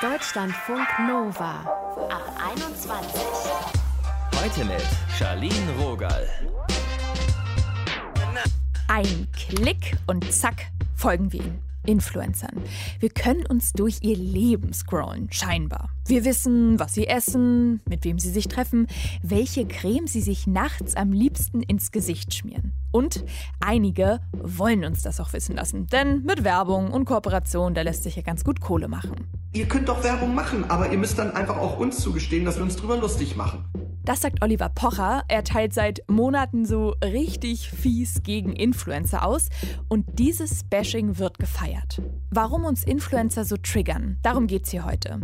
Deutschlandfunk Nova ab 21. Heute mit Charlene Rogal. Ein Klick und zack, folgen wir ihnen. Influencern. Wir können uns durch ihr Leben scrollen, scheinbar. Wir wissen, was sie essen, mit wem sie sich treffen, welche Creme sie sich nachts am liebsten ins Gesicht schmieren. Und einige wollen uns das auch wissen lassen, denn mit Werbung und Kooperation, da lässt sich ja ganz gut Kohle machen. Ihr könnt doch Werbung machen, aber ihr müsst dann einfach auch uns zugestehen, dass wir uns drüber lustig machen. Das sagt Oliver Pocher. Er teilt seit Monaten so richtig fies gegen Influencer aus und dieses Bashing wird gefeiert. Warum uns Influencer so triggern, darum geht es hier heute.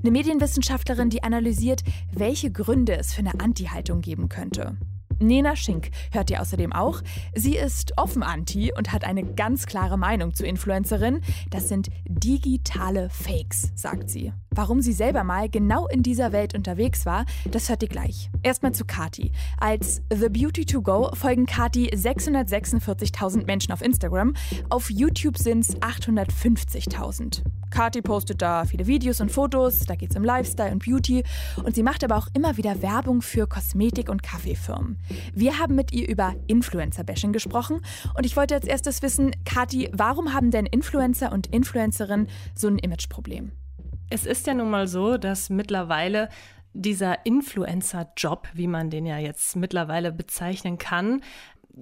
Eine Medienwissenschaftlerin, die analysiert, welche Gründe es für eine Anti-Haltung geben könnte. Nena Schink hört ihr außerdem auch. Sie ist offen anti und hat eine ganz klare Meinung zu Influencerinnen. Das sind digitale Fakes, sagt sie. Warum sie selber mal genau in dieser Welt unterwegs war, das hört ihr gleich. Erstmal zu Kati. Als The Beauty to Go folgen Kati 646.000 Menschen auf Instagram. Auf YouTube sind es 850.000. Kati postet da viele Videos und Fotos, da geht es um Lifestyle und Beauty und sie macht aber auch immer wieder Werbung für Kosmetik- und Kaffeefirmen. Wir haben mit ihr über Influencer-Bashing gesprochen und ich wollte als erstes wissen, Kati, warum haben denn Influencer und Influencerinnen so ein Imageproblem? Es ist ja nun mal so, dass mittlerweile dieser Influencer-Job, wie man den ja jetzt mittlerweile bezeichnen kann,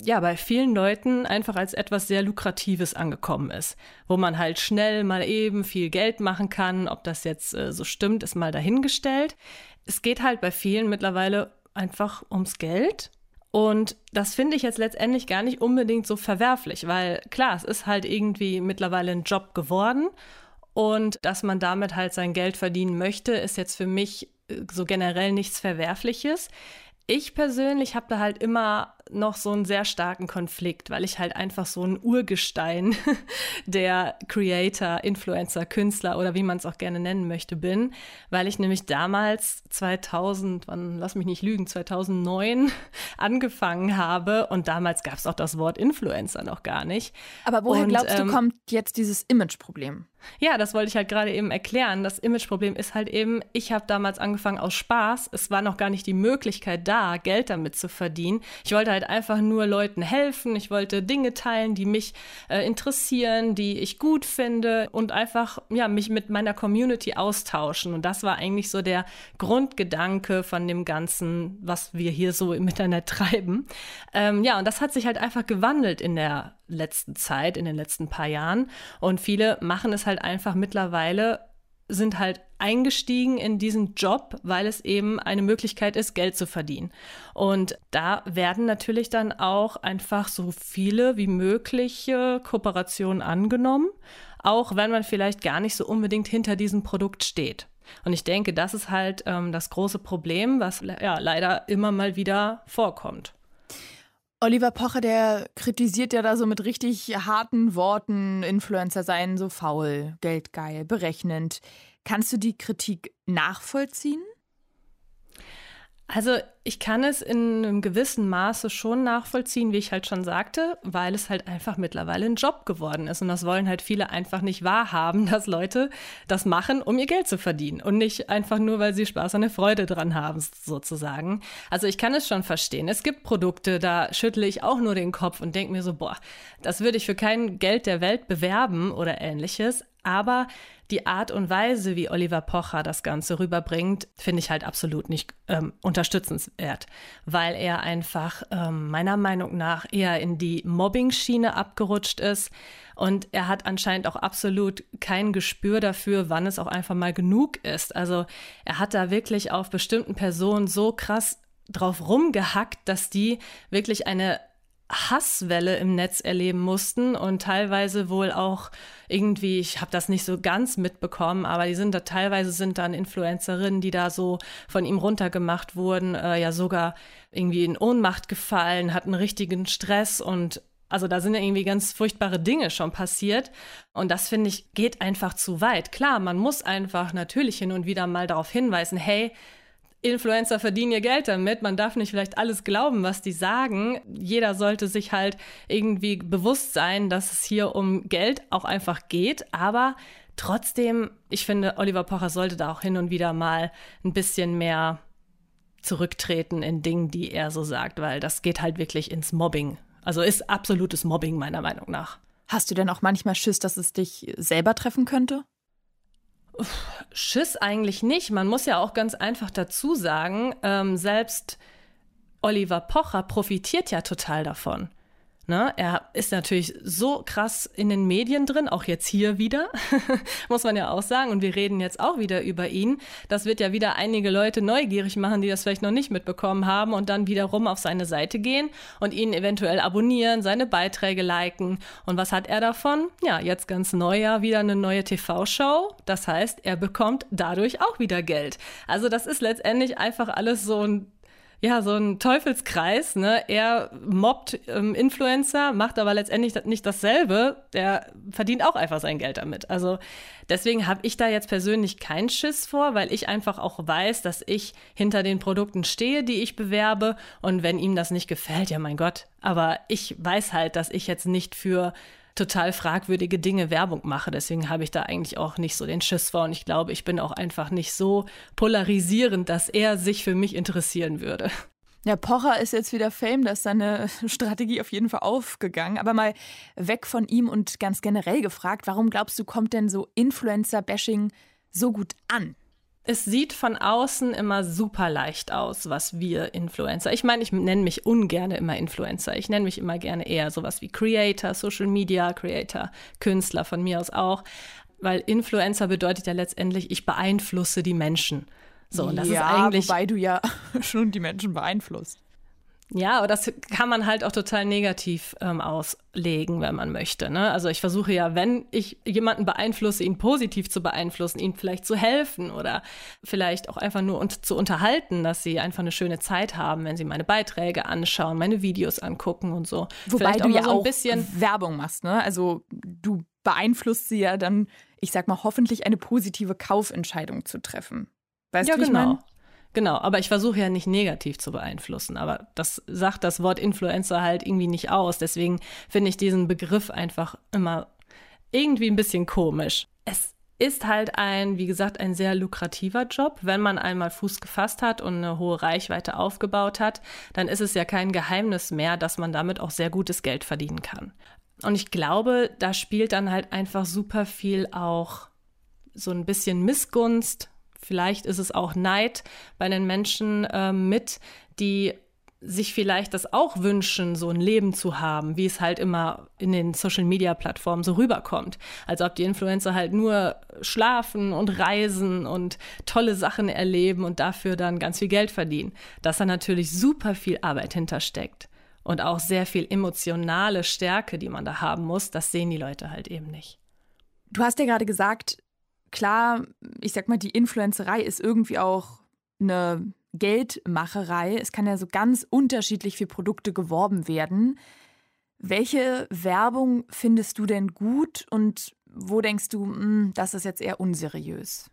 ja, bei vielen Leuten einfach als etwas sehr Lukratives angekommen ist, wo man halt schnell mal eben viel Geld machen kann. Ob das jetzt äh, so stimmt, ist mal dahingestellt. Es geht halt bei vielen mittlerweile einfach ums Geld. Und das finde ich jetzt letztendlich gar nicht unbedingt so verwerflich, weil klar, es ist halt irgendwie mittlerweile ein Job geworden. Und dass man damit halt sein Geld verdienen möchte, ist jetzt für mich äh, so generell nichts Verwerfliches. Ich persönlich habe da halt immer noch so einen sehr starken Konflikt, weil ich halt einfach so ein Urgestein der Creator, Influencer, Künstler oder wie man es auch gerne nennen möchte bin, weil ich nämlich damals 2000, wann, lass mich nicht lügen, 2009 angefangen habe und damals gab es auch das Wort Influencer noch gar nicht. Aber woher und, glaubst du, ähm, kommt jetzt dieses Imageproblem? Ja, das wollte ich halt gerade eben erklären. Das Imageproblem ist halt eben, ich habe damals angefangen aus Spaß. Es war noch gar nicht die Möglichkeit da, Geld damit zu verdienen. Ich wollte halt einfach nur Leuten helfen. Ich wollte Dinge teilen, die mich äh, interessieren, die ich gut finde und einfach ja, mich mit meiner Community austauschen. Und das war eigentlich so der Grundgedanke von dem Ganzen, was wir hier so im Internet treiben. Ähm, ja, und das hat sich halt einfach gewandelt in der letzten Zeit, in den letzten paar Jahren. Und viele machen es halt einfach mittlerweile, sind halt eingestiegen in diesen Job, weil es eben eine Möglichkeit ist, Geld zu verdienen. Und da werden natürlich dann auch einfach so viele wie mögliche Kooperationen angenommen, auch wenn man vielleicht gar nicht so unbedingt hinter diesem Produkt steht. Und ich denke, das ist halt ähm, das große Problem, was ja leider immer mal wieder vorkommt. Oliver Pocher, der kritisiert ja da so mit richtig harten Worten, Influencer seien so faul, geldgeil, berechnend. Kannst du die Kritik nachvollziehen? Also ich kann es in einem gewissen Maße schon nachvollziehen, wie ich halt schon sagte, weil es halt einfach mittlerweile ein Job geworden ist. Und das wollen halt viele einfach nicht wahrhaben, dass Leute das machen, um ihr Geld zu verdienen. Und nicht einfach nur, weil sie Spaß und eine Freude dran haben, sozusagen. Also ich kann es schon verstehen. Es gibt Produkte, da schüttle ich auch nur den Kopf und denke mir so, boah, das würde ich für kein Geld der Welt bewerben oder ähnliches. Aber die Art und Weise, wie Oliver Pocher das Ganze rüberbringt, finde ich halt absolut nicht ähm, unterstützenswert, weil er einfach ähm, meiner Meinung nach eher in die Mobbing-Schiene abgerutscht ist. Und er hat anscheinend auch absolut kein Gespür dafür, wann es auch einfach mal genug ist. Also er hat da wirklich auf bestimmten Personen so krass drauf rumgehackt, dass die wirklich eine Hasswelle im Netz erleben mussten und teilweise wohl auch irgendwie, ich habe das nicht so ganz mitbekommen, aber die sind da teilweise sind dann Influencerinnen, die da so von ihm runtergemacht wurden, äh, ja sogar irgendwie in Ohnmacht gefallen, hatten richtigen Stress und also da sind ja irgendwie ganz furchtbare Dinge schon passiert. Und das finde ich geht einfach zu weit. Klar, man muss einfach natürlich hin und wieder mal darauf hinweisen, hey, Influencer verdienen ihr Geld damit. Man darf nicht vielleicht alles glauben, was die sagen. Jeder sollte sich halt irgendwie bewusst sein, dass es hier um Geld auch einfach geht. Aber Trotzdem, ich finde, Oliver Pocher sollte da auch hin und wieder mal ein bisschen mehr zurücktreten in Dingen, die er so sagt, weil das geht halt wirklich ins Mobbing. Also ist absolutes Mobbing meiner Meinung nach. Hast du denn auch manchmal Schiss, dass es dich selber treffen könnte? Schiss eigentlich nicht. Man muss ja auch ganz einfach dazu sagen, ähm, selbst Oliver Pocher profitiert ja total davon. Ne? Er ist natürlich so krass in den Medien drin, auch jetzt hier wieder, muss man ja auch sagen. Und wir reden jetzt auch wieder über ihn. Das wird ja wieder einige Leute neugierig machen, die das vielleicht noch nicht mitbekommen haben und dann wiederum auf seine Seite gehen und ihn eventuell abonnieren, seine Beiträge liken. Und was hat er davon? Ja, jetzt ganz neu ja wieder eine neue TV-Show. Das heißt, er bekommt dadurch auch wieder Geld. Also das ist letztendlich einfach alles so ein ja, so ein Teufelskreis. Ne? Er mobbt ähm, Influencer, macht aber letztendlich nicht dasselbe. Der verdient auch einfach sein Geld damit. Also deswegen habe ich da jetzt persönlich keinen Schiss vor, weil ich einfach auch weiß, dass ich hinter den Produkten stehe, die ich bewerbe. Und wenn ihm das nicht gefällt, ja mein Gott. Aber ich weiß halt, dass ich jetzt nicht für total fragwürdige Dinge Werbung mache. Deswegen habe ich da eigentlich auch nicht so den Schiss vor. Und ich glaube, ich bin auch einfach nicht so polarisierend, dass er sich für mich interessieren würde. Ja, Pocher ist jetzt wieder Fame, da ist seine Strategie auf jeden Fall aufgegangen. Aber mal weg von ihm und ganz generell gefragt, warum glaubst du, kommt denn so Influencer-Bashing so gut an? Es sieht von außen immer super leicht aus, was wir Influencer. Ich meine, ich nenne mich ungern immer Influencer. Ich nenne mich immer gerne eher sowas wie Creator, Social Media Creator, Künstler von mir aus auch. Weil Influencer bedeutet ja letztendlich, ich beeinflusse die Menschen. So, und das ja, ist eigentlich. Wobei du ja schon die Menschen beeinflusst. Ja, aber das kann man halt auch total negativ ähm, auslegen, wenn man möchte. Ne? Also ich versuche ja, wenn ich jemanden beeinflusse, ihn positiv zu beeinflussen, ihm vielleicht zu helfen oder vielleicht auch einfach nur und zu unterhalten, dass sie einfach eine schöne Zeit haben, wenn sie meine Beiträge anschauen, meine Videos angucken und so. Wobei vielleicht du ja so ein auch bisschen Werbung machst, ne? Also du beeinflusst sie ja dann, ich sag mal, hoffentlich eine positive Kaufentscheidung zu treffen. Weißt ja, du, wie genau. Ich mein? Genau, aber ich versuche ja nicht negativ zu beeinflussen. Aber das sagt das Wort Influencer halt irgendwie nicht aus. Deswegen finde ich diesen Begriff einfach immer irgendwie ein bisschen komisch. Es ist halt ein, wie gesagt, ein sehr lukrativer Job. Wenn man einmal Fuß gefasst hat und eine hohe Reichweite aufgebaut hat, dann ist es ja kein Geheimnis mehr, dass man damit auch sehr gutes Geld verdienen kann. Und ich glaube, da spielt dann halt einfach super viel auch so ein bisschen Missgunst, Vielleicht ist es auch Neid bei den Menschen äh, mit, die sich vielleicht das auch wünschen, so ein Leben zu haben, wie es halt immer in den Social-Media-Plattformen so rüberkommt. Als ob die Influencer halt nur schlafen und reisen und tolle Sachen erleben und dafür dann ganz viel Geld verdienen. Dass da natürlich super viel Arbeit hintersteckt und auch sehr viel emotionale Stärke, die man da haben muss, das sehen die Leute halt eben nicht. Du hast ja gerade gesagt, klar, ich sag mal, die Influencerei ist irgendwie auch eine Geldmacherei. Es kann ja so ganz unterschiedlich für Produkte geworben werden. Welche Werbung findest du denn gut und wo denkst du, mh, hm, das ist jetzt eher unseriös?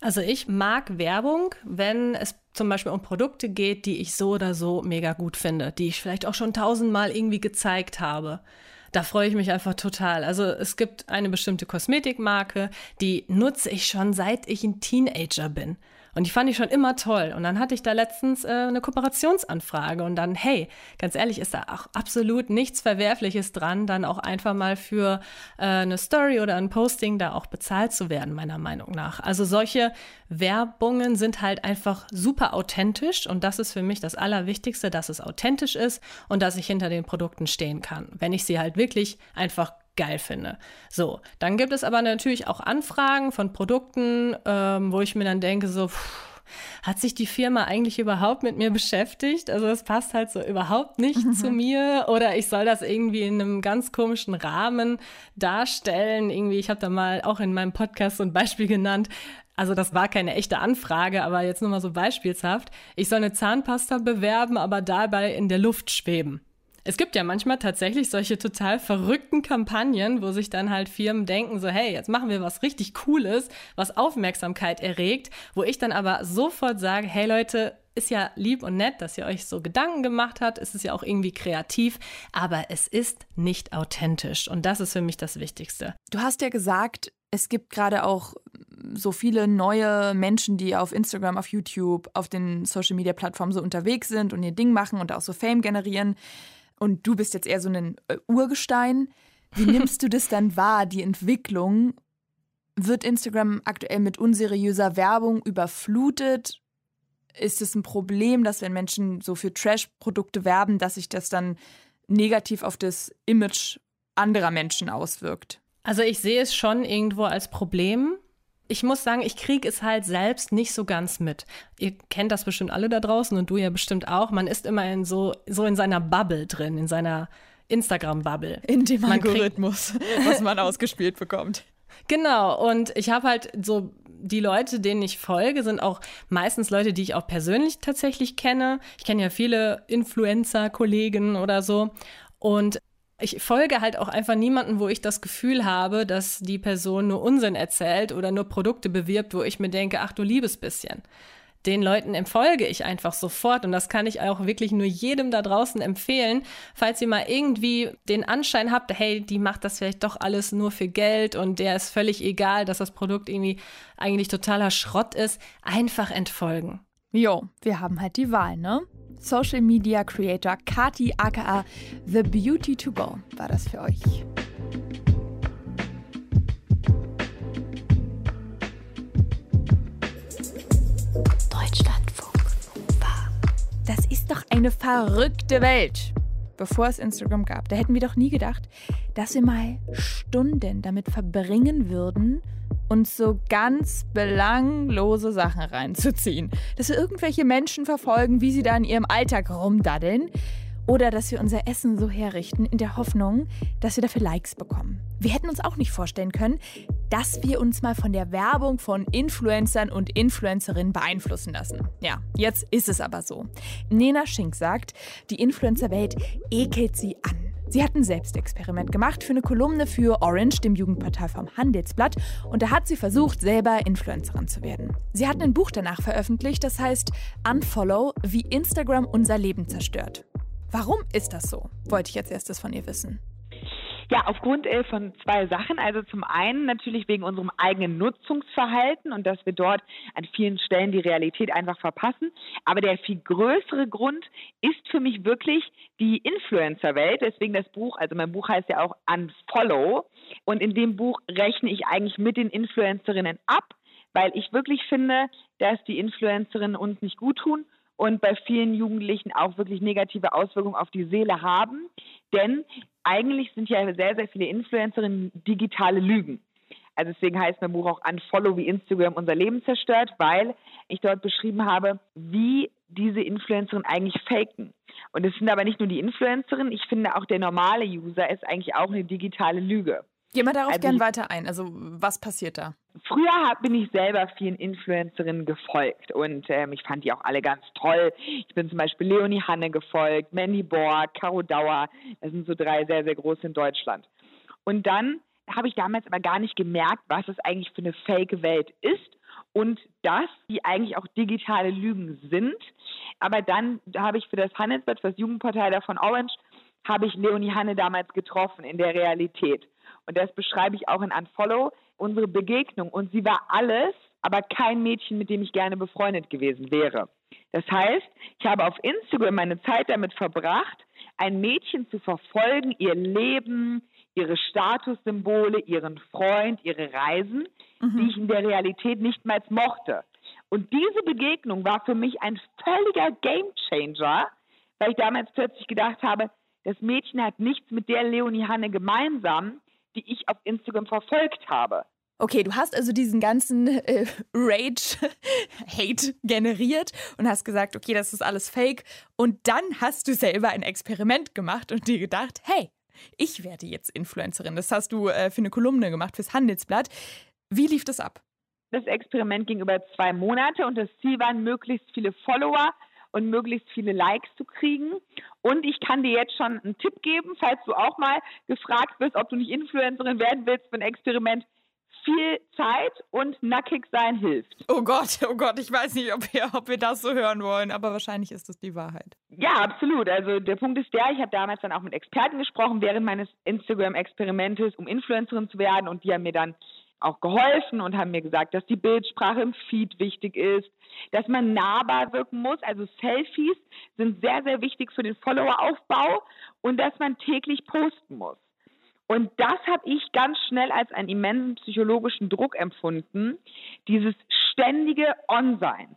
Also ich mag Werbung, wenn es zum Beispiel um Produkte geht, die ich so oder so mega gut finde, die ich vielleicht auch schon tausendmal irgendwie gezeigt habe da freue ich mich einfach total. Also es gibt eine bestimmte Kosmetikmarke, die nutze ich schon seit ich ein Teenager bin. Und die fand ich schon immer toll. Und dann hatte ich da letztens äh, eine Kooperationsanfrage und dann, hey, ganz ehrlich, ist da auch absolut nichts Verwerfliches dran, dann auch einfach mal für äh, eine Story oder ein Posting da auch bezahlt zu werden, meiner Meinung nach. Also solche Werbungen sind halt einfach super authentisch und das ist für mich das Allerwichtigste, dass es authentisch ist und dass ich hinter den Produkten stehen kann. Wenn ich sie halt wirklich einfach geil finde. So, dann gibt es aber natürlich auch Anfragen von Produkten, ähm, wo ich mir dann denke, so, pff, hat sich die Firma eigentlich überhaupt mit mir beschäftigt? Also es passt halt so überhaupt nicht mhm. zu mir oder ich soll das irgendwie in einem ganz komischen Rahmen darstellen. Irgendwie, ich habe da mal auch in meinem Podcast so ein Beispiel genannt. Also das war keine echte Anfrage, aber jetzt nur mal so beispielshaft. Ich soll eine Zahnpasta bewerben, aber dabei in der Luft schweben. Es gibt ja manchmal tatsächlich solche total verrückten Kampagnen, wo sich dann halt Firmen denken, so hey, jetzt machen wir was richtig Cooles, was Aufmerksamkeit erregt, wo ich dann aber sofort sage, hey Leute, ist ja lieb und nett, dass ihr euch so Gedanken gemacht habt. Es ist ja auch irgendwie kreativ, aber es ist nicht authentisch. Und das ist für mich das Wichtigste. Du hast ja gesagt, es gibt gerade auch so viele neue Menschen, die auf Instagram, auf YouTube, auf den Social Media Plattformen so unterwegs sind und ihr Ding machen und auch so Fame generieren. Und du bist jetzt eher so ein äh, Urgestein. Wie nimmst du das dann wahr, die Entwicklung? Wird Instagram aktuell mit unseriöser Werbung überflutet? Ist es ein Problem, dass wenn Menschen so für Trash-Produkte werben, dass sich das dann negativ auf das Image anderer Menschen auswirkt? Also ich sehe es schon irgendwo als Problem. Ich muss sagen, ich kriege es halt selbst nicht so ganz mit. Ihr kennt das bestimmt alle da draußen und du ja bestimmt auch. Man ist immer in so, so in seiner Bubble drin, in seiner Instagram-Bubble. In dem man Algorithmus, was man ausgespielt bekommt. Genau, und ich habe halt so die Leute, denen ich folge, sind auch meistens Leute, die ich auch persönlich tatsächlich kenne. Ich kenne ja viele Influencer, Kollegen oder so. Und ich folge halt auch einfach niemanden, wo ich das Gefühl habe, dass die Person nur Unsinn erzählt oder nur Produkte bewirbt, wo ich mir denke, ach du liebes bisschen. Den Leuten empfolge ich einfach sofort und das kann ich auch wirklich nur jedem da draußen empfehlen, falls ihr mal irgendwie den Anschein habt, hey, die macht das vielleicht doch alles nur für Geld und der ist völlig egal, dass das Produkt irgendwie eigentlich totaler Schrott ist, einfach entfolgen. Jo, wir haben halt die Wahl, ne? Social Media Creator Kati aka The Beauty to Go war das für euch. Deutschlandfunk Das ist doch eine verrückte Welt. Bevor es Instagram gab, da hätten wir doch nie gedacht, dass wir mal Stunden damit verbringen würden, uns so ganz belanglose Sachen reinzuziehen. Dass wir irgendwelche Menschen verfolgen, wie sie da in ihrem Alltag rumdaddeln. Oder dass wir unser Essen so herrichten, in der Hoffnung, dass wir dafür Likes bekommen. Wir hätten uns auch nicht vorstellen können, dass wir uns mal von der Werbung von Influencern und Influencerinnen beeinflussen lassen. Ja, jetzt ist es aber so. Nena Schink sagt, die Influencerwelt ekelt sie an. Sie hat ein Selbstexperiment gemacht für eine Kolumne für Orange, dem Jugendportal vom Handelsblatt, und da hat sie versucht, selber Influencerin zu werden. Sie hat ein Buch danach veröffentlicht, das heißt Unfollow, wie Instagram unser Leben zerstört. Warum ist das so? Wollte ich jetzt erstes von ihr wissen. Ja, aufgrund äh, von zwei Sachen. Also zum einen natürlich wegen unserem eigenen Nutzungsverhalten und dass wir dort an vielen Stellen die Realität einfach verpassen. Aber der viel größere Grund ist für mich wirklich die Influencer-Welt. Deswegen das Buch, also mein Buch heißt ja auch Unfollow. Und in dem Buch rechne ich eigentlich mit den Influencerinnen ab, weil ich wirklich finde, dass die Influencerinnen uns nicht gut tun und bei vielen Jugendlichen auch wirklich negative Auswirkungen auf die Seele haben. Denn eigentlich sind ja sehr, sehr viele Influencerinnen digitale Lügen. Also deswegen heißt mein Buch auch Unfollow, wie Instagram unser Leben zerstört, weil ich dort beschrieben habe, wie diese Influencerinnen eigentlich faken. Und es sind aber nicht nur die Influencerinnen, ich finde auch der normale User ist eigentlich auch eine digitale Lüge. Geh mal darauf also gern weiter ein. Also was passiert da? Früher bin ich selber vielen Influencerinnen gefolgt und ähm, ich fand die auch alle ganz toll. Ich bin zum Beispiel Leonie Hanne gefolgt, Mandy Borg, Caro Dauer. Das sind so drei sehr, sehr große in Deutschland. Und dann habe ich damals aber gar nicht gemerkt, was es eigentlich für eine Fake-Welt ist und dass die eigentlich auch digitale Lügen sind. Aber dann habe ich für das Handelsblatt, für das Jugendportal davon Orange, habe ich Leonie Hanne damals getroffen in der Realität. Und das beschreibe ich auch in Unfollow, unsere Begegnung. Und sie war alles, aber kein Mädchen, mit dem ich gerne befreundet gewesen wäre. Das heißt, ich habe auf Instagram meine Zeit damit verbracht, ein Mädchen zu verfolgen, ihr Leben, ihre Statussymbole, ihren Freund, ihre Reisen, mhm. die ich in der Realität nicht mal mochte. Und diese Begegnung war für mich ein völliger Gamechanger, weil ich damals plötzlich gedacht habe, das Mädchen hat nichts mit der Leonie Hanne gemeinsam, die ich auf Instagram verfolgt habe. Okay, du hast also diesen ganzen äh, Rage-Hate generiert und hast gesagt, okay, das ist alles fake. Und dann hast du selber ein Experiment gemacht und dir gedacht, hey, ich werde jetzt Influencerin. Das hast du äh, für eine Kolumne gemacht, fürs Handelsblatt. Wie lief das ab? Das Experiment ging über zwei Monate und das Ziel waren, möglichst viele Follower und möglichst viele Likes zu kriegen. Und ich kann dir jetzt schon einen Tipp geben, falls du auch mal gefragt wirst, ob du nicht Influencerin werden willst für ein Experiment. viel Zeit und nackig sein hilft. Oh Gott, oh Gott, ich weiß nicht, ob wir, ob wir das so hören wollen, aber wahrscheinlich ist das die Wahrheit. Ja, absolut. Also der Punkt ist der, ich habe damals dann auch mit Experten gesprochen während meines Instagram-Experimentes, um Influencerin zu werden und die haben mir dann auch geholfen und haben mir gesagt, dass die Bildsprache im Feed wichtig ist, dass man nahbar wirken muss. Also Selfies sind sehr, sehr wichtig für den Followeraufbau und dass man täglich posten muss. Und das habe ich ganz schnell als einen immensen psychologischen Druck empfunden, dieses ständige On-Sein.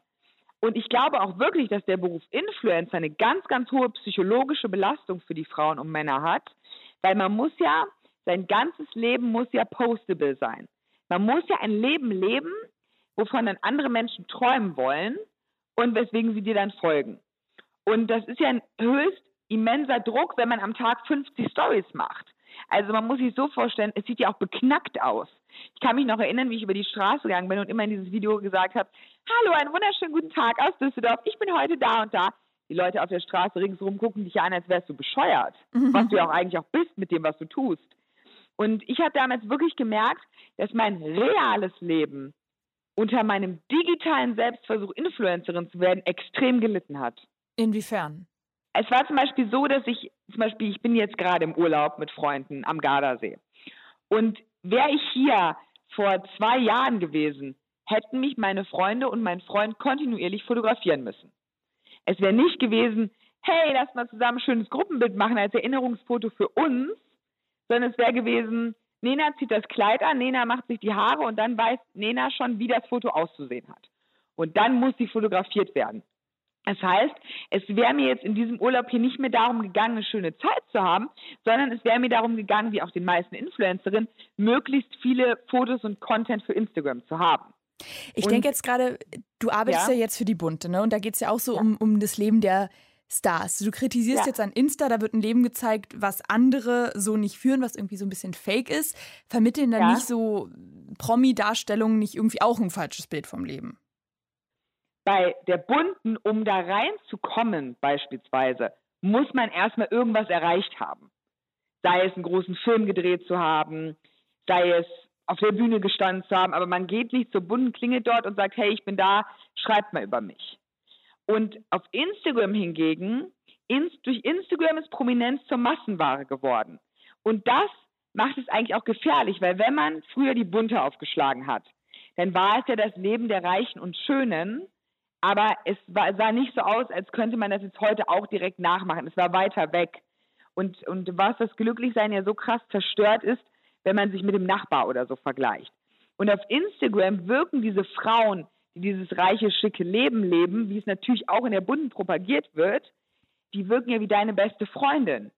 Und ich glaube auch wirklich, dass der Beruf Influencer eine ganz, ganz hohe psychologische Belastung für die Frauen und Männer hat, weil man muss ja, sein ganzes Leben muss ja postable sein. Man muss ja ein Leben leben, wovon dann andere Menschen träumen wollen und weswegen sie dir dann folgen. Und das ist ja ein höchst immenser Druck, wenn man am Tag 50 Stories macht. Also man muss sich so vorstellen, es sieht ja auch beknackt aus. Ich kann mich noch erinnern, wie ich über die Straße gegangen bin und immer in dieses Video gesagt habe, hallo, einen wunderschönen guten Tag aus Düsseldorf, ich bin heute da und da. Die Leute auf der Straße ringsherum gucken dich an, als wärst du bescheuert, mhm. was du ja auch eigentlich auch bist mit dem, was du tust. Und ich habe damals wirklich gemerkt, dass mein reales Leben unter meinem digitalen Selbstversuch, Influencerin zu werden, extrem gelitten hat. Inwiefern? Es war zum Beispiel so, dass ich, zum Beispiel, ich bin jetzt gerade im Urlaub mit Freunden am Gardasee. Und wäre ich hier vor zwei Jahren gewesen, hätten mich meine Freunde und mein Freund kontinuierlich fotografieren müssen. Es wäre nicht gewesen, hey, lass mal zusammen ein schönes Gruppenbild machen als Erinnerungsfoto für uns, sondern es wäre gewesen, Nena zieht das Kleid an, Nena macht sich die Haare und dann weiß Nena schon, wie das Foto auszusehen hat. Und dann muss sie fotografiert werden. Das heißt, es wäre mir jetzt in diesem Urlaub hier nicht mehr darum gegangen, eine schöne Zeit zu haben, sondern es wäre mir darum gegangen, wie auch den meisten Influencerinnen, möglichst viele Fotos und Content für Instagram zu haben. Ich denke jetzt gerade, du arbeitest ja. ja. jetzt für die Bunte, ne? Und da geht es ja auch so ja. um, um das Leben der Stars. Du kritisierst ja. jetzt an Insta, da wird ein Leben gezeigt, was andere so nicht führen, was irgendwie so ein bisschen fake ist. Vermitteln dann nicht so Promi-Darstellungen nicht irgendwie auch ein falsches Bild vom Leben? bei der Bunten, um da reinzukommen beispielsweise, muss man erstmal irgendwas erreicht haben. Sei es einen großen Film gedreht zu haben, sei es auf der Bühne gestanden zu haben, aber man geht nicht zur bunten Klinge dort und sagt, hey, ich bin da, schreibt mal über mich. Und auf Instagram hingegen, ins, durch Instagram ist Prominenz zur Massenware geworden. Und das macht es eigentlich auch gefährlich, weil wenn man früher die Bunte aufgeschlagen hat, dann war es ja das Leben der Reichen und Schönen aber es war, sah nicht so aus, als könnte man das jetzt heute auch direkt nachmachen. Es war weiter weg. Und, und was das Glücklichsein ja so krass zerstört ist, wenn man sich mit dem Nachbar oder so vergleicht. Und auf Instagram wirken diese Frauen, die dieses reiche, schicke Leben leben, wie es natürlich auch in der Bunden propagiert wird, die wirken ja wie deine beste Freundin.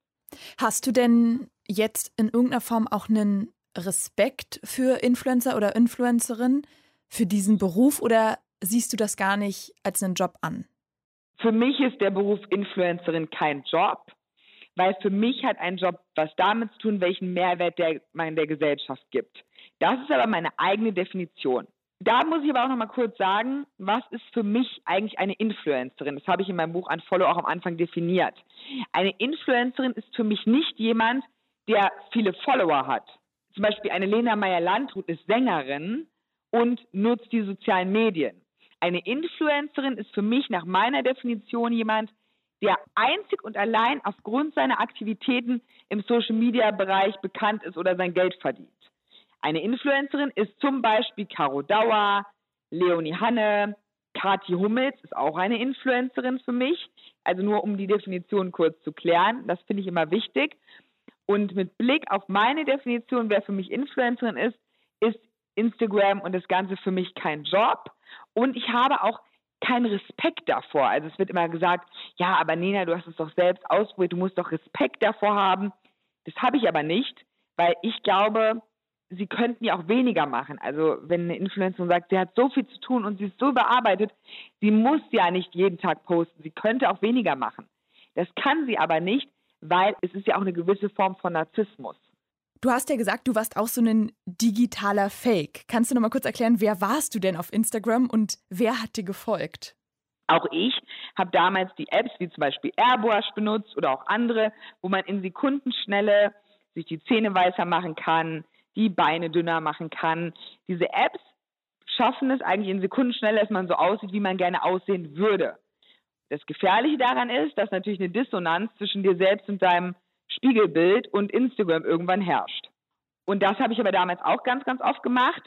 Hast du denn jetzt in irgendeiner Form auch einen Respekt für Influencer oder Influencerin, für diesen Beruf oder siehst du das gar nicht als einen Job an? Für mich ist der Beruf Influencerin kein Job, weil für mich hat ein Job was damit zu tun, welchen Mehrwert der, man der Gesellschaft gibt. Das ist aber meine eigene Definition. Da muss ich aber auch noch mal kurz sagen, was ist für mich eigentlich eine Influencerin? Das habe ich in meinem Buch Unfollow auch am Anfang definiert. Eine Influencerin ist für mich nicht jemand, der viele Follower hat. Zum Beispiel eine Lena Meyer-Landrut ist Sängerin und nutzt die sozialen Medien. Eine Influencerin ist für mich nach meiner Definition jemand, der einzig und allein aufgrund seiner Aktivitäten im Social-Media-Bereich bekannt ist oder sein Geld verdient. Eine Influencerin ist zum Beispiel Caro Dauer, Leonie Hanne, Kathi Hummels ist auch eine Influencerin für mich. Also nur um die Definition kurz zu klären, das finde ich immer wichtig. Und mit Blick auf meine Definition, wer für mich Influencerin ist, ist Instagram und das Ganze für mich kein Job. Und ich habe auch keinen Respekt davor. Also es wird immer gesagt, ja, aber Nena, du hast es doch selbst ausprobiert, du musst doch Respekt davor haben. Das habe ich aber nicht, weil ich glaube, sie könnten ja auch weniger machen. Also wenn eine Influencerin sagt, sie hat so viel zu tun und sie ist so überarbeitet, sie muss ja nicht jeden Tag posten. Sie könnte auch weniger machen. Das kann sie aber nicht, weil es ist ja auch eine gewisse Form von Narzissmus. Du hast ja gesagt, du warst auch so ein digitaler Fake. Kannst du noch mal kurz erklären, wer warst du denn auf Instagram und wer hat dir gefolgt? Auch ich habe damals die Apps wie zum Beispiel Airwash benutzt oder auch andere, wo man in Sekundenschnelle sich die Zähne weißer machen kann, die Beine dünner machen kann. Diese Apps schaffen es eigentlich in Sekunden schneller, dass man so aussieht, wie man gerne aussehen würde. Das Gefährliche daran ist, dass natürlich eine Dissonanz zwischen dir selbst und deinem Spiegelbild und Instagram irgendwann herrscht. Und das habe ich aber damals auch ganz, ganz oft gemacht.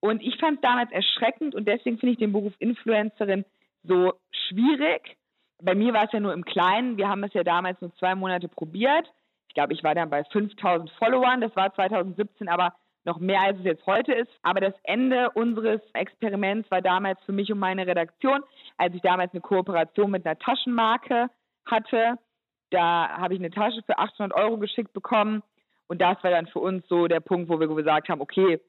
Und ich fand es damals erschreckend und deswegen finde ich den Beruf Influencerin so schwierig. Bei mir war es ja nur im Kleinen. Wir haben es ja damals nur zwei Monate probiert. Ich glaube, ich war dann bei 5000 Followern. Das war 2017 aber noch mehr, als es jetzt heute ist. Aber das Ende unseres Experiments war damals für mich und meine Redaktion, als ich damals eine Kooperation mit einer Taschenmarke hatte. Da habe ich eine Tasche für 800 Euro geschickt bekommen. Und das war dann für uns so der Punkt, wo wir gesagt haben, okay,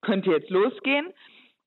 könnte jetzt losgehen.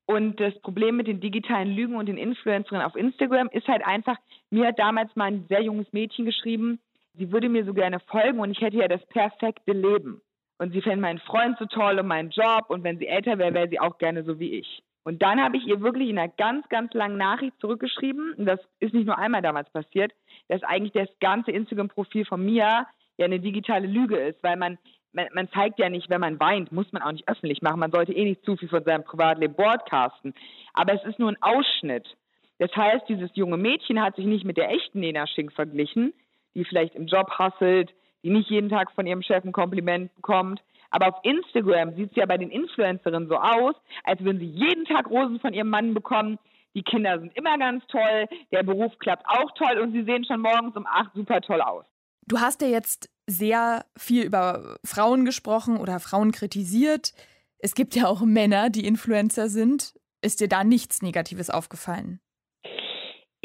Und das Problem mit den digitalen Lügen und den Influencerinnen auf Instagram ist halt einfach, mir hat damals mal ein sehr junges Mädchen geschrieben, sie würde mir so gerne folgen und ich hätte ja das perfekte Leben. Und sie fände meinen Freund so toll und meinen Job und wenn sie älter wäre, wäre sie auch gerne so wie ich. Und dann habe ich ihr wirklich in einer ganz, ganz langen Nachricht zurückgeschrieben, und das ist nicht nur einmal damals passiert, dass eigentlich das ganze Instagram-Profil von mir ja eine digitale Lüge ist, weil man, man, man zeigt ja nicht, wenn man weint, muss man auch nicht öffentlich machen. Man sollte eh nicht zu viel von seinem Privatleben broadcasten. Aber es ist nur ein Ausschnitt. Das heißt, dieses junge Mädchen hat sich nicht mit der echten Nena Schink verglichen, die vielleicht im Job hasselt, die nicht jeden Tag von ihrem Chef ein Kompliment bekommt. Aber auf Instagram sieht es ja bei den Influencerinnen so aus, als würden sie jeden Tag Rosen von ihrem Mann bekommen. Die Kinder sind immer ganz toll, der Beruf klappt auch toll und sie sehen schon morgens um acht super toll aus. Du hast ja jetzt sehr viel über Frauen gesprochen oder Frauen kritisiert. Es gibt ja auch Männer, die Influencer sind. Ist dir da nichts Negatives aufgefallen?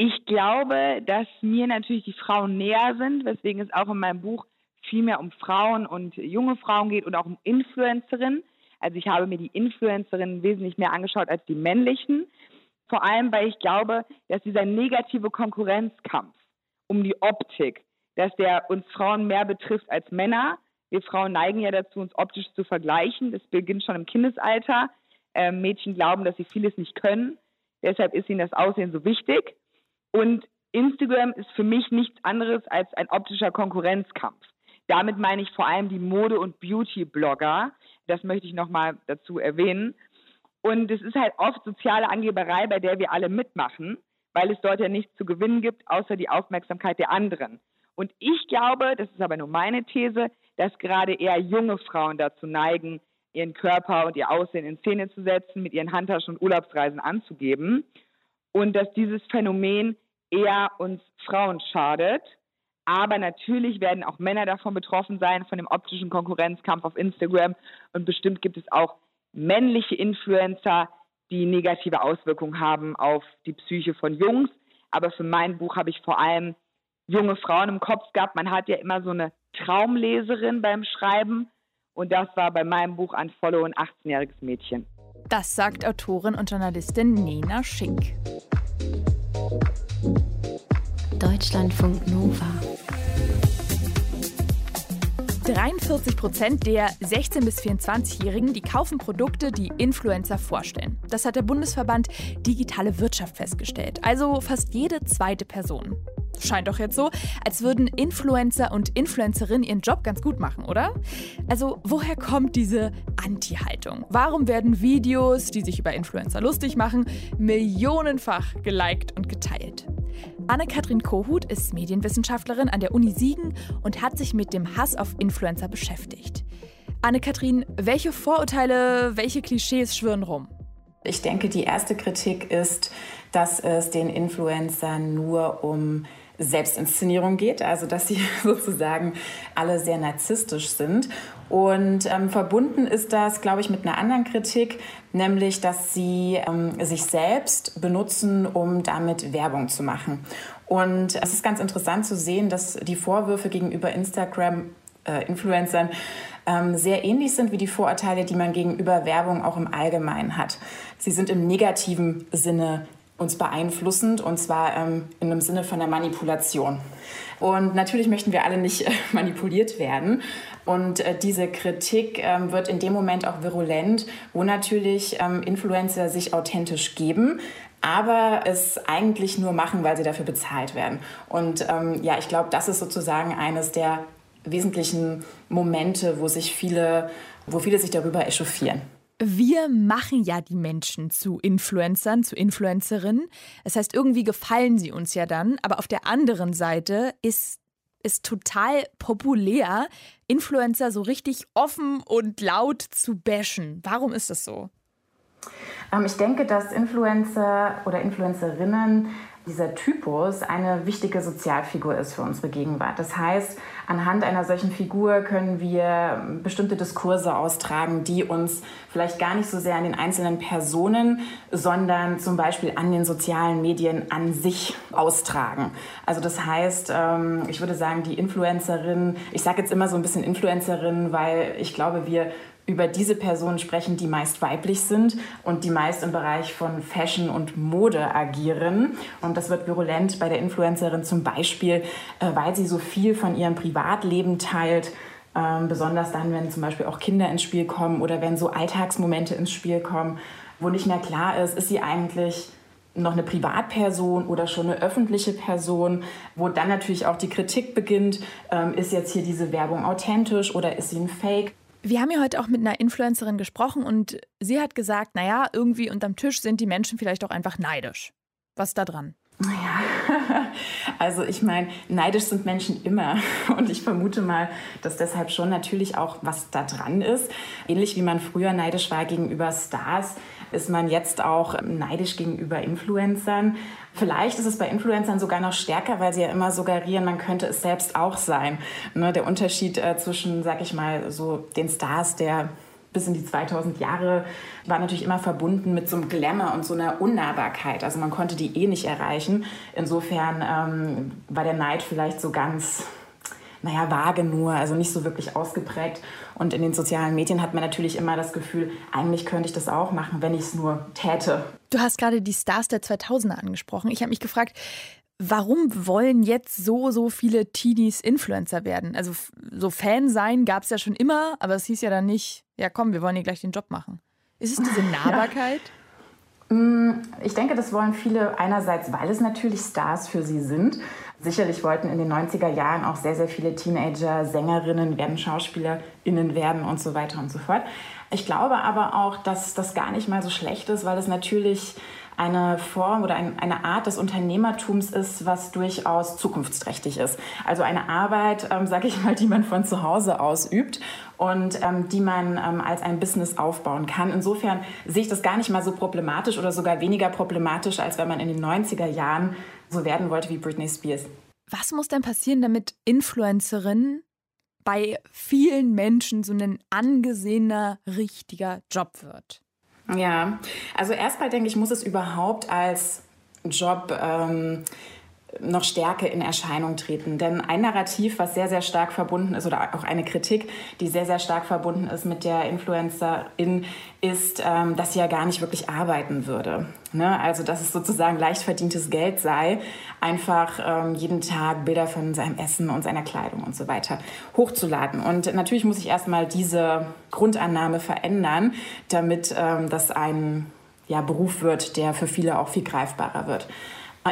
Ich glaube, dass mir natürlich die Frauen näher sind, weswegen es auch in meinem Buch viel mehr um Frauen und junge Frauen geht und auch um Influencerinnen. Also ich habe mir die Influencerinnen wesentlich mehr angeschaut als die männlichen. Vor allem, weil ich glaube, dass dieser negative Konkurrenzkampf um die Optik, dass der uns Frauen mehr betrifft als Männer. Wir Frauen neigen ja dazu, uns optisch zu vergleichen. Das beginnt schon im Kindesalter. Ähm, Mädchen glauben, dass sie vieles nicht können. Deshalb ist ihnen das Aussehen so wichtig. Und Instagram ist für mich nichts anderes als ein optischer Konkurrenzkampf. Damit meine ich vor allem die Mode- und Beauty-Blogger. Das möchte ich nochmal dazu erwähnen. Und es ist halt oft soziale Angeberei, bei der wir alle mitmachen, weil es dort ja nichts zu gewinnen gibt, außer die Aufmerksamkeit der anderen. Und ich glaube, das ist aber nur meine These, dass gerade eher junge Frauen dazu neigen, ihren Körper und ihr Aussehen in Szene zu setzen, mit ihren Handtaschen und Urlaubsreisen anzugeben. Und dass dieses Phänomen eher uns Frauen schadet aber natürlich werden auch Männer davon betroffen sein, von dem optischen Konkurrenzkampf auf Instagram. Und bestimmt gibt es auch männliche Influencer, die negative Auswirkungen haben auf die Psyche von Jungs. Aber für mein Buch habe ich vor allem junge Frauen im Kopf gehabt. Man hat ja immer so eine Traumleserin beim Schreiben. Und das war bei meinem Buch ein Follow ein 18-jähriges Mädchen. Das sagt Autorin und Journalistin Nena Schink. Deutschlandfunk Nova. 43 Prozent der 16- bis 24-Jährigen, die kaufen Produkte, die Influencer vorstellen. Das hat der Bundesverband Digitale Wirtschaft festgestellt. Also fast jede zweite Person. Scheint doch jetzt so, als würden Influencer und Influencerinnen ihren Job ganz gut machen, oder? Also woher kommt diese Anti-Haltung? Warum werden Videos, die sich über Influencer lustig machen, millionenfach geliked und geteilt? Anne-Kathrin Kohut ist Medienwissenschaftlerin an der Uni Siegen und hat sich mit dem Hass auf Influencer beschäftigt. Anne-Kathrin, welche Vorurteile, welche Klischees schwirren rum? Ich denke, die erste Kritik ist, dass es den Influencern nur um Selbstinszenierung geht, also dass sie sozusagen alle sehr narzisstisch sind. Und ähm, verbunden ist das, glaube ich, mit einer anderen Kritik, nämlich, dass sie ähm, sich selbst benutzen, um damit Werbung zu machen. Und es ist ganz interessant zu sehen, dass die Vorwürfe gegenüber Instagram-Influencern äh, ähm, sehr ähnlich sind wie die Vorurteile, die man gegenüber Werbung auch im Allgemeinen hat. Sie sind im negativen Sinne uns beeinflussend und zwar ähm, in einem Sinne von der Manipulation. Und natürlich möchten wir alle nicht äh, manipuliert werden. Und äh, diese Kritik ähm, wird in dem Moment auch virulent, wo natürlich ähm, Influencer sich authentisch geben, aber es eigentlich nur machen, weil sie dafür bezahlt werden. Und ähm, ja, ich glaube, das ist sozusagen eines der wesentlichen Momente, wo sich viele wo viele sich darüber echauffieren. Wir machen ja die Menschen zu Influencern, zu Influencerinnen. Das heißt, irgendwie gefallen sie uns ja dann. Aber auf der anderen Seite ist es total populär, Influencer so richtig offen und laut zu bashen. Warum ist das so? Ähm, ich denke, dass Influencer oder Influencerinnen dieser Typus eine wichtige Sozialfigur ist für unsere Gegenwart. Das heißt, anhand einer solchen Figur können wir bestimmte Diskurse austragen, die uns vielleicht gar nicht so sehr an den einzelnen Personen, sondern zum Beispiel an den sozialen Medien an sich austragen. Also das heißt, ähm, ich würde sagen, die Influencerin, ich sage jetzt immer so ein bisschen Influencerin, weil ich glaube, wir über diese Personen sprechen, die meist weiblich sind und die meist im Bereich von Fashion und Mode agieren. Und das wird virulent bei der Influencerin zum Beispiel, äh, weil sie so viel von ihrem Privatleben teilt. Ähm, besonders dann, wenn zum Beispiel auch Kinder ins Spiel kommen oder wenn so Alltagsmomente ins Spiel kommen, wo nicht mehr klar ist, ist sie eigentlich noch eine Privatperson oder schon eine öffentliche Person, wo dann natürlich auch die Kritik beginnt, ähm, ist jetzt hier diese Werbung authentisch oder ist sie ein Fake? Wir haben ja heute auch mit einer Influencerin gesprochen und sie hat gesagt, naja, irgendwie unterm Tisch sind die Menschen vielleicht auch einfach neidisch. Was da dran? Naja, also ich meine, neidisch sind Menschen immer. Und ich vermute mal, dass deshalb schon natürlich auch was da dran ist. Ähnlich wie man früher neidisch war gegenüber Stars, ist man jetzt auch neidisch gegenüber Influencern. Vielleicht ist es bei Influencern sogar noch stärker, weil sie ja immer suggerieren, man könnte es selbst auch sein. Ne, der Unterschied äh, zwischen, sag ich mal, so den Stars der bis in die 2000 Jahre war natürlich immer verbunden mit so einem Glamour und so einer Unnahbarkeit. Also man konnte die eh nicht erreichen. Insofern ähm, war der Neid vielleicht so ganz naja, vage nur, also nicht so wirklich ausgeprägt. Und in den sozialen Medien hat man natürlich immer das Gefühl, eigentlich könnte ich das auch machen, wenn ich es nur täte. Du hast gerade die Stars der 2000er angesprochen. Ich habe mich gefragt, warum wollen jetzt so, so viele Teenies Influencer werden? Also so Fan sein gab es ja schon immer, aber es hieß ja dann nicht, ja komm, wir wollen hier gleich den Job machen. Ist es diese Nahbarkeit? Ja. Mm, ich denke, das wollen viele einerseits, weil es natürlich Stars für sie sind. Sicherlich wollten in den 90er Jahren auch sehr, sehr viele Teenager Sängerinnen werden, SchauspielerInnen werden und so weiter und so fort. Ich glaube aber auch, dass das gar nicht mal so schlecht ist, weil es natürlich eine Form oder ein, eine Art des Unternehmertums ist, was durchaus zukunftsträchtig ist. Also eine Arbeit, ähm, sage ich mal, die man von zu Hause aus übt und ähm, die man ähm, als ein Business aufbauen kann. Insofern sehe ich das gar nicht mal so problematisch oder sogar weniger problematisch, als wenn man in den 90er Jahren so werden wollte wie Britney Spears. Was muss denn passieren, damit Influencerinnen bei vielen Menschen so ein angesehener, richtiger Job wird? Ja, also erstmal denke ich, muss es überhaupt als Job ähm, noch stärker in Erscheinung treten. Denn ein Narrativ, was sehr, sehr stark verbunden ist, oder auch eine Kritik, die sehr, sehr stark verbunden ist mit der Influencerin, ist, ähm, dass sie ja gar nicht wirklich arbeiten würde. Ne? Also, dass es sozusagen leicht verdientes Geld sei, einfach ähm, jeden Tag Bilder von seinem Essen und seiner Kleidung und so weiter hochzuladen. Und natürlich muss ich erstmal diese Grundannahme verändern, damit ähm, das ein ja, Beruf wird, der für viele auch viel greifbarer wird.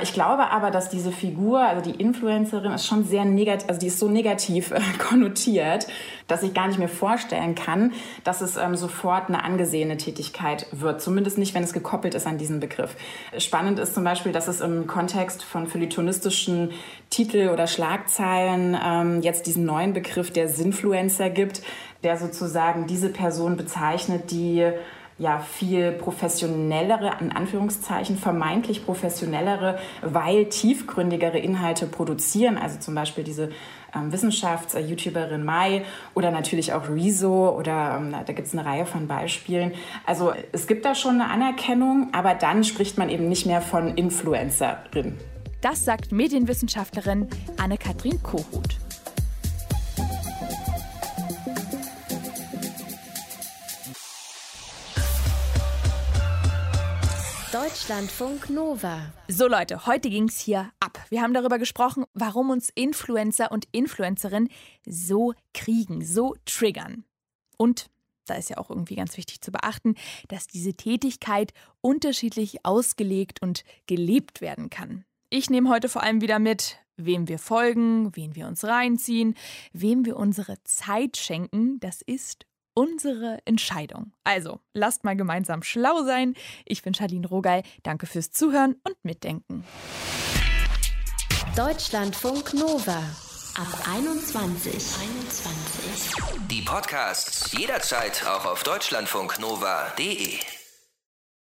Ich glaube aber, dass diese Figur, also die Influencerin, ist schon sehr negativ, also die ist so negativ äh, konnotiert, dass ich gar nicht mehr vorstellen kann, dass es ähm, sofort eine angesehene Tätigkeit wird. Zumindest nicht, wenn es gekoppelt ist an diesen Begriff. Spannend ist zum Beispiel, dass es im Kontext von feuilletonistischen Titel oder Schlagzeilen ähm, jetzt diesen neuen Begriff der Sinfluencer gibt, der sozusagen diese Person bezeichnet, die ja viel professionellere, in Anführungszeichen vermeintlich professionellere, weil tiefgründigere Inhalte produzieren. Also zum Beispiel diese ähm, Wissenschafts-YouTuberin Mai oder natürlich auch Rezo oder ähm, da gibt es eine Reihe von Beispielen. Also es gibt da schon eine Anerkennung, aber dann spricht man eben nicht mehr von Influencerin. Das sagt Medienwissenschaftlerin Anne-Kathrin Kohut. Deutschlandfunk Nova. So Leute, heute ging es hier ab. Wir haben darüber gesprochen, warum uns Influencer und Influencerinnen so kriegen, so triggern. Und da ist ja auch irgendwie ganz wichtig zu beachten, dass diese Tätigkeit unterschiedlich ausgelegt und gelebt werden kann. Ich nehme heute vor allem wieder mit, wem wir folgen, wen wir uns reinziehen, wem wir unsere Zeit schenken. Das ist unsere Entscheidung. Also, lasst mal gemeinsam schlau sein. Ich bin Charlene Rogal. Danke fürs Zuhören und Mitdenken. Deutschlandfunk Nova. Ab 21. 21. Die Podcasts jederzeit auch auf deutschlandfunknova.de.